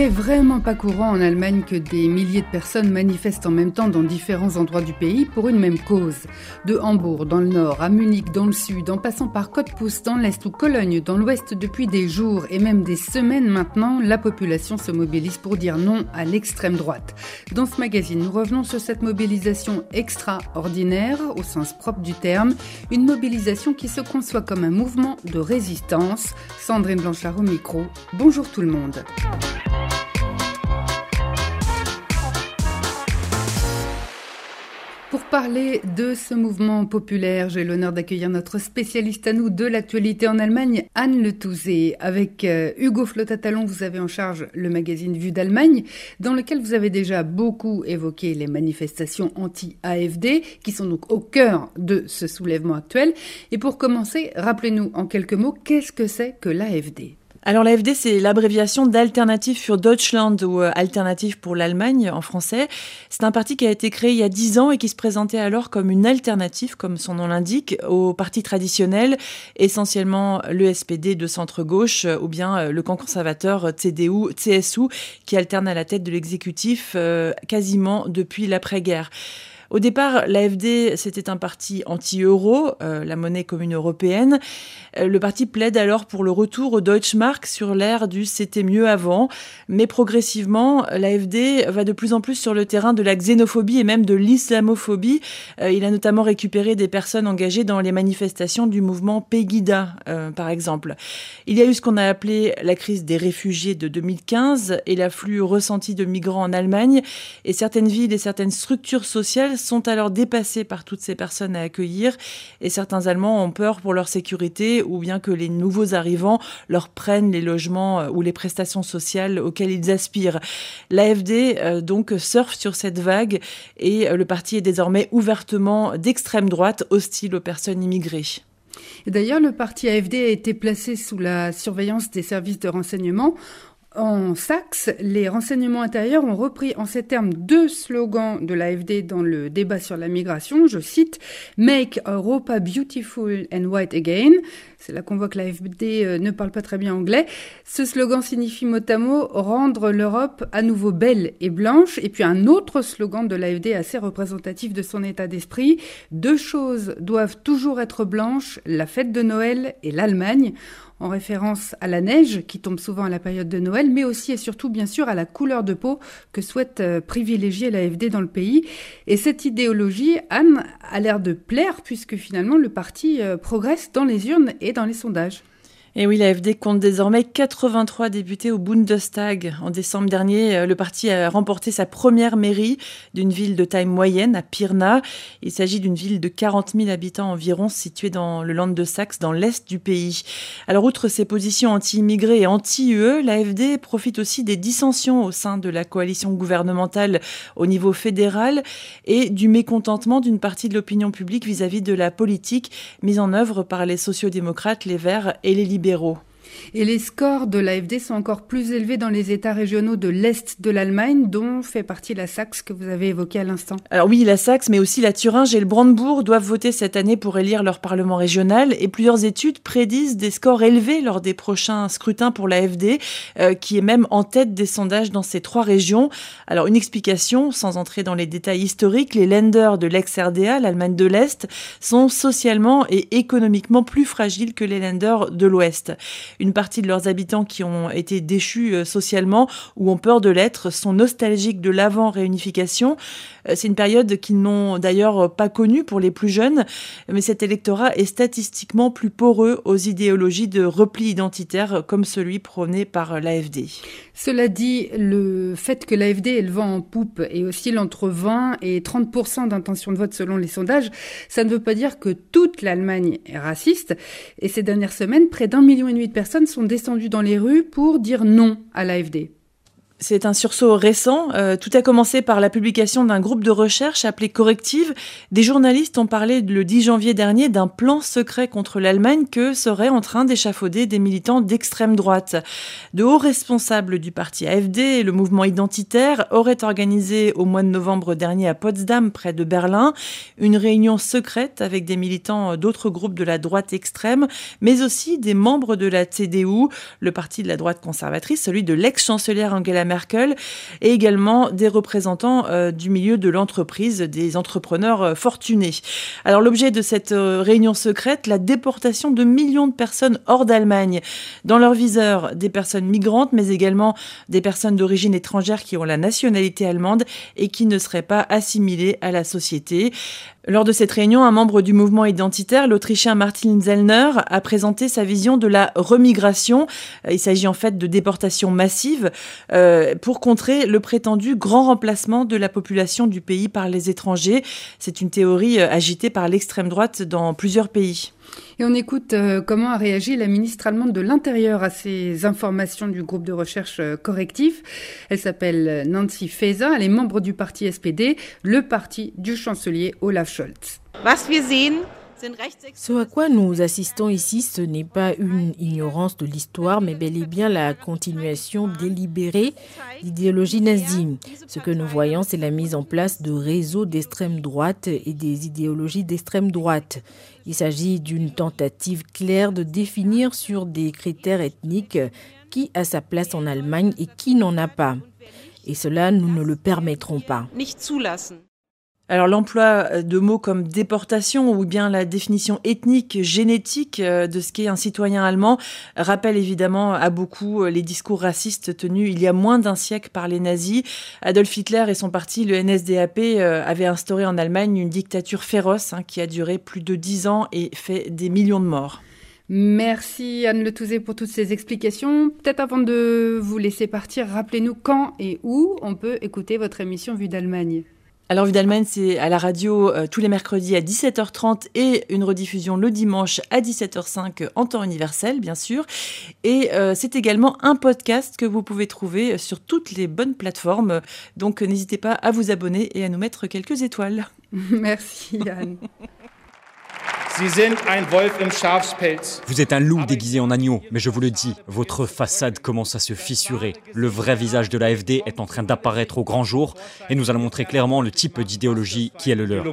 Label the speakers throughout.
Speaker 1: N'est vraiment pas courant en Allemagne que des milliers de personnes manifestent en même temps dans différents endroits du pays pour une même cause. De Hambourg dans le nord à Munich dans le sud, en passant par Cottbus dans l'est ou Cologne dans l'ouest depuis des jours et même des semaines maintenant, la population se mobilise pour dire non à l'extrême droite. Dans ce magazine, nous revenons sur cette mobilisation extraordinaire au sens propre du terme, une mobilisation qui se conçoit comme un mouvement de résistance. Sandrine Blanchard au micro. Bonjour tout le monde. Parler de ce mouvement populaire, j'ai l'honneur d'accueillir notre spécialiste à nous de l'actualité en Allemagne, Anne Le Touzé. Avec euh, Hugo Flotatalon, vous avez en charge le magazine Vue d'Allemagne, dans lequel vous avez déjà beaucoup évoqué les manifestations anti-AFD, qui sont donc au cœur de ce soulèvement actuel. Et pour commencer, rappelez-nous en quelques mots, qu'est-ce que c'est que l'AFD
Speaker 2: alors l'AFD, c'est l'abréviation d'Alternative für Deutschland ou euh, Alternative pour l'Allemagne en français. C'est un parti qui a été créé il y a dix ans et qui se présentait alors comme une alternative, comme son nom l'indique, au parti traditionnel, essentiellement le SPD de centre-gauche ou bien euh, le camp conservateur CDU, CSU, qui alterne à la tête de l'exécutif euh, quasiment depuis l'après-guerre. Au départ, l'AFD, c'était un parti anti-euro, euh, la monnaie commune européenne. Euh, le parti plaide alors pour le retour au Deutschmark sur l'ère du c'était mieux avant. Mais progressivement, l'AFD va de plus en plus sur le terrain de la xénophobie et même de l'islamophobie. Euh, il a notamment récupéré des personnes engagées dans les manifestations du mouvement Pegida, par exemple. Il y a eu ce qu'on a appelé la crise des réfugiés de 2015 et l'afflux ressenti de migrants en Allemagne. Et certaines villes et certaines structures sociales sont alors dépassés par toutes ces personnes à accueillir et certains Allemands ont peur pour leur sécurité ou bien que les nouveaux arrivants leur prennent les logements euh, ou les prestations sociales auxquelles ils aspirent. L'AFD euh, donc surfe sur cette vague et euh, le parti est désormais ouvertement d'extrême droite hostile aux personnes immigrées.
Speaker 1: D'ailleurs, le parti AFD a été placé sous la surveillance des services de renseignement en Saxe, les renseignements intérieurs ont repris en ces termes deux slogans de l'AFD dans le débat sur la migration. Je cite Make Europa Beautiful and White Again. C'est là qu'on voit que l'AFD euh, ne parle pas très bien anglais. Ce slogan signifie mot à mot rendre l'Europe à nouveau belle et blanche. Et puis un autre slogan de l'AFD assez représentatif de son état d'esprit. Deux choses doivent toujours être blanches, la fête de Noël et l'Allemagne en référence à la neige qui tombe souvent à la période de Noël, mais aussi et surtout bien sûr à la couleur de peau que souhaite euh, privilégier l'AFD dans le pays. Et cette idéologie, Anne, a l'air de plaire puisque finalement le parti euh, progresse dans les urnes et dans les sondages.
Speaker 2: Et oui, l'AFD compte désormais 83 députés au Bundestag. En décembre dernier, euh, le parti a remporté sa première mairie d'une ville de taille moyenne à Pirna. Il s'agit d'une ville de 40 000 habitants environ située dans le Land de Saxe, dans l'est du pays. Alors, outre ses positions anti-immigrés et anti-UE, l'AFD profite aussi des dissensions au sein de la coalition gouvernementale au niveau fédéral et du mécontentement d'une partie de l'opinion publique vis-à-vis -vis de la politique mise en œuvre par les sociodémocrates, les Verts et les libéraux libéraux.
Speaker 1: Et les scores de l'AFD sont encore plus élevés dans les États régionaux de l'Est de l'Allemagne, dont fait partie la Saxe que vous avez évoquée à l'instant.
Speaker 2: Alors oui, la Saxe, mais aussi la Thuringe et le Brandebourg doivent voter cette année pour élire leur parlement régional. Et plusieurs études prédisent des scores élevés lors des prochains scrutins pour l'AFD, euh, qui est même en tête des sondages dans ces trois régions. Alors une explication, sans entrer dans les détails historiques, les lenders de l'ex-RDA, l'Allemagne de l'Est, sont socialement et économiquement plus fragiles que les lenders de l'Ouest. Une partie de leurs habitants qui ont été déchus euh, socialement ou ont peur de l'être sont nostalgiques de l'avant-réunification. Euh, c'est une période qu'ils n'ont d'ailleurs pas connue pour les plus jeunes, mais cet électorat est statistiquement plus poreux aux idéologies de repli identitaire comme celui prôné par l'AFD.
Speaker 1: Cela dit, le fait que l'AFD ait le vent en poupe et oscille entre 20 et 30 d'intention de vote selon les sondages, ça ne veut pas dire que toute l'Allemagne est raciste. Et ces dernières semaines, près d'un million et demi de personnes sont descendues dans les rues pour dire non à l'AFD.
Speaker 2: C'est un sursaut récent. Euh, tout a commencé par la publication d'un groupe de recherche appelé Corrective. Des journalistes ont parlé le 10 janvier dernier d'un plan secret contre l'Allemagne que seraient en train d'échafauder des militants d'extrême droite. De hauts responsables du parti AFD et le mouvement identitaire auraient organisé au mois de novembre dernier à Potsdam, près de Berlin, une réunion secrète avec des militants d'autres groupes de la droite extrême, mais aussi des membres de la CDU, le parti de la droite conservatrice, celui de l'ex-chancelière Angela Merkel, et également des représentants euh, du milieu de l'entreprise, des entrepreneurs euh, fortunés. Alors l'objet de cette euh, réunion secrète, la déportation de millions de personnes hors d'Allemagne. Dans leur viseur, des personnes migrantes, mais également des personnes d'origine étrangère qui ont la nationalité allemande et qui ne seraient pas assimilées à la société. Lors de cette réunion, un membre du mouvement identitaire, l'Autrichien Martin Zellner, a présenté sa vision de la remigration. Il s'agit en fait de déportation massive euh, pour contrer le prétendu grand remplacement de la population du pays par les étrangers. C'est une théorie euh, agitée par l'extrême droite dans plusieurs pays.
Speaker 1: Et on écoute euh, comment a réagi la ministre allemande de l'Intérieur à ces informations du groupe de recherche euh, correctif. Elle s'appelle Nancy Faeser, elle est membre du parti SPD, le parti du chancelier Olaf Scholz.
Speaker 3: Ce à quoi nous assistons ici, ce n'est pas une ignorance de l'histoire, mais bel et bien la continuation délibérée d'idéologie nazie. Ce que nous voyons, c'est la mise en place de réseaux d'extrême droite et des idéologies d'extrême droite. Il s'agit d'une tentative claire de définir sur des critères ethniques qui a sa place en Allemagne et qui n'en a pas. Et cela, nous ne le permettrons pas.
Speaker 2: Alors l'emploi euh, de mots comme déportation ou bien la définition ethnique, génétique euh, de ce qu'est un citoyen allemand rappelle évidemment à beaucoup euh, les discours racistes tenus il y a moins d'un siècle par les nazis. Adolf Hitler et son parti, le NSDAP, avaient instauré en Allemagne une dictature féroce hein, qui a duré plus de dix ans et fait des millions de morts.
Speaker 1: Merci Anne Le Touzé pour toutes ces explications. Peut-être avant de vous laisser partir, rappelez-nous quand et où on peut écouter votre émission Vue d'Allemagne.
Speaker 2: Alors, Vue d'Allemagne, c'est à la radio euh, tous les mercredis à 17h30 et une rediffusion le dimanche à 17h05 en temps universel, bien sûr. Et euh, c'est également un podcast que vous pouvez trouver sur toutes les bonnes plateformes. Donc, n'hésitez pas à vous abonner et à nous mettre quelques étoiles.
Speaker 1: Merci, Anne.
Speaker 4: Vous êtes un loup déguisé en agneau, mais je vous le dis, votre façade commence à se fissurer. Le vrai visage de l'AFD est en train d'apparaître au grand jour et nous allons montrer clairement le type d'idéologie qui est le leur.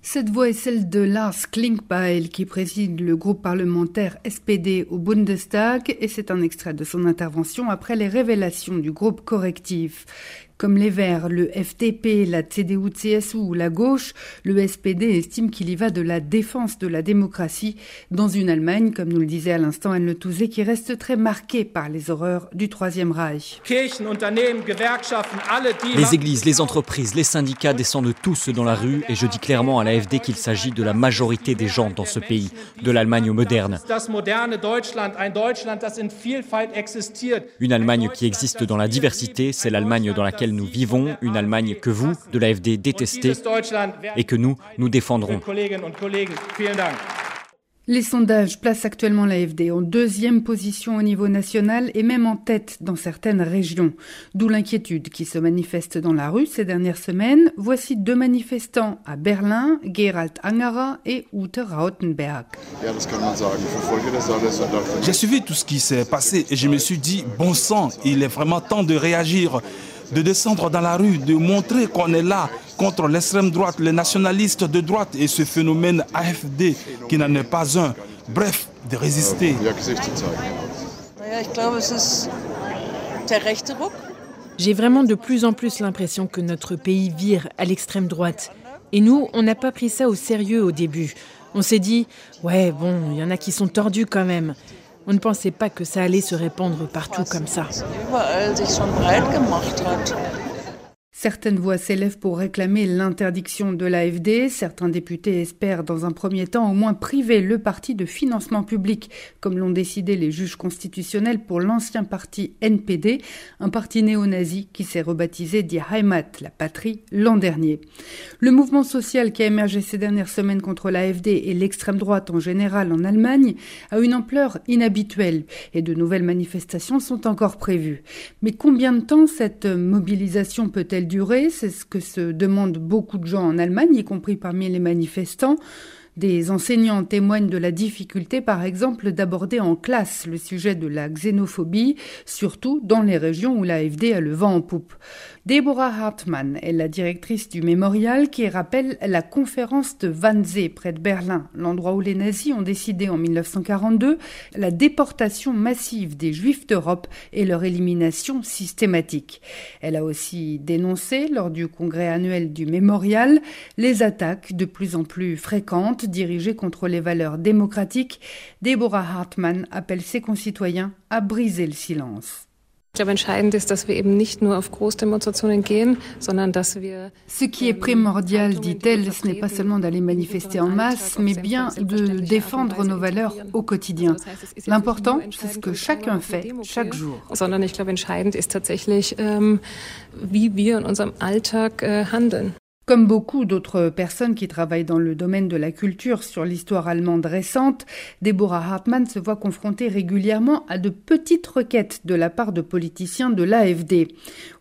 Speaker 1: Cette voix est celle de Lars Klinkbeil qui préside le groupe parlementaire SPD au Bundestag et c'est un extrait de son intervention après les révélations du groupe correctif. Comme les Verts, le FDP, la CDU-CSU ou la gauche, le SPD estime qu'il y va de la défense de la démocratie dans une Allemagne, comme nous le disait à l'instant Anne Le Touzé, qui reste très marquée par les horreurs du Troisième Reich.
Speaker 4: Les églises, les entreprises, les syndicats descendent tous dans la rue et je dis clairement à l'AFD qu'il s'agit de la majorité des gens dans ce pays, de l'Allemagne moderne. Une Allemagne qui existe dans la diversité, c'est l'Allemagne dans laquelle nous vivons, une Allemagne que vous, de l'AFD, détestez et que nous, nous défendrons.
Speaker 1: Les sondages placent actuellement l'AFD en deuxième position au niveau national et même en tête dans certaines régions. D'où l'inquiétude qui se manifeste dans la rue ces dernières semaines. Voici deux manifestants à Berlin, Gerald Angara et Ute Rautenberg.
Speaker 5: J'ai suivi tout ce qui s'est passé et je me suis dit, bon sang, il est vraiment temps de réagir de descendre dans la rue, de montrer qu'on est là contre l'extrême droite, les nationalistes de droite et ce phénomène AFD qui n'en est pas un. Bref, de résister.
Speaker 3: J'ai vraiment de plus en plus l'impression que notre pays vire à l'extrême droite. Et nous, on n'a pas pris ça au sérieux au début. On s'est dit, ouais, bon, il y en a qui sont tordus quand même. On ne pensait pas que ça allait se répandre partout comme ça.
Speaker 1: Certaines voix s'élèvent pour réclamer l'interdiction de l'AFD. Certains députés espèrent dans un premier temps au moins priver le parti de financement public, comme l'ont décidé les juges constitutionnels pour l'ancien parti NPD, un parti néo-nazi qui s'est rebaptisé Die Heimat, la patrie, l'an dernier. Le mouvement social qui a émergé ces dernières semaines contre l'AFD et l'extrême droite en général en Allemagne a une ampleur inhabituelle et de nouvelles manifestations sont encore prévues. Mais combien de temps cette mobilisation peut-elle C'est ce que se demandent beaucoup de gens en Allemagne, y compris parmi les manifestants. Des enseignants témoignent de la difficulté, par exemple, d'aborder en classe le sujet de la xénophobie, surtout dans les régions où l'AFD a le vent en poupe. Deborah Hartmann est la directrice du mémorial qui rappelle la conférence de Wannsee près de Berlin, l'endroit où les nazis ont décidé en 1942 la déportation massive des juifs d'Europe et leur élimination systématique. Elle a aussi dénoncé, lors du congrès annuel du mémorial, les attaques de plus en plus fréquentes dirigées contre les valeurs démocratiques. Deborah Hartmann appelle ses concitoyens à briser le silence. Ce qui est primordial, dit-elle, ce n'est pas seulement d'aller manifester en masse, mais bien de défendre nos valeurs au quotidien. L'important, c'est ce que chacun fait chaque jour.
Speaker 6: Sondern ich glaube, entscheidend ist tatsächlich, ähm, wie wir in unserem Alltag äh, handeln.
Speaker 1: Comme beaucoup d'autres personnes qui travaillent dans le domaine de la culture sur l'histoire allemande récente, Deborah Hartmann se voit confrontée régulièrement à de petites requêtes de la part de politiciens de l'AFD.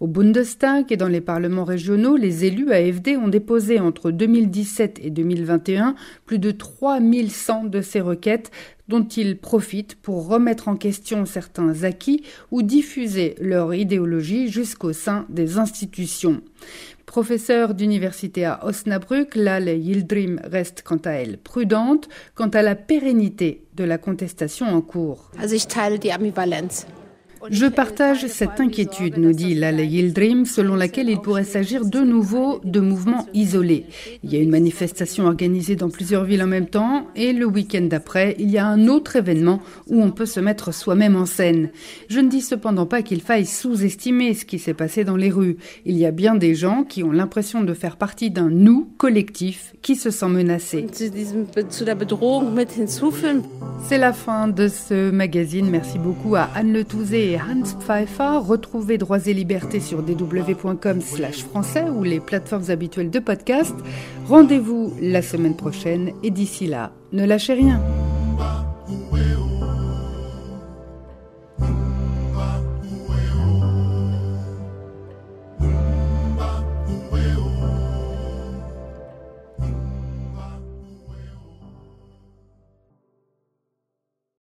Speaker 1: Au Bundestag et dans les parlements régionaux, les élus AFD ont déposé entre 2017 et 2021 plus de 3100 de ces requêtes dont ils profitent pour remettre en question certains acquis ou diffuser leur idéologie jusqu'au sein des institutions. Professeure d'université à Osnabrück, Lale Yildrim reste quant à elle prudente quant à la pérennité de la contestation en cours. Je partage cette inquiétude, nous dit Lale Yildrim, selon laquelle il pourrait s'agir de nouveau de mouvements isolés. Il y a une manifestation organisée dans plusieurs villes en même temps et le week-end d'après, il y a un autre événement où on peut se mettre soi-même en scène. Je ne dis cependant pas qu'il faille sous-estimer ce qui s'est passé dans les rues. Il y a bien des gens qui ont l'impression de faire partie d'un nous collectif qui se sent menacé. C'est la fin de ce magazine. Merci beaucoup à Anne Le Hans Pfeiffer. Retrouvez Droits et Libertés sur dw.com slash français ou les plateformes habituelles de podcast. Rendez-vous la semaine prochaine et d'ici là, ne lâchez rien.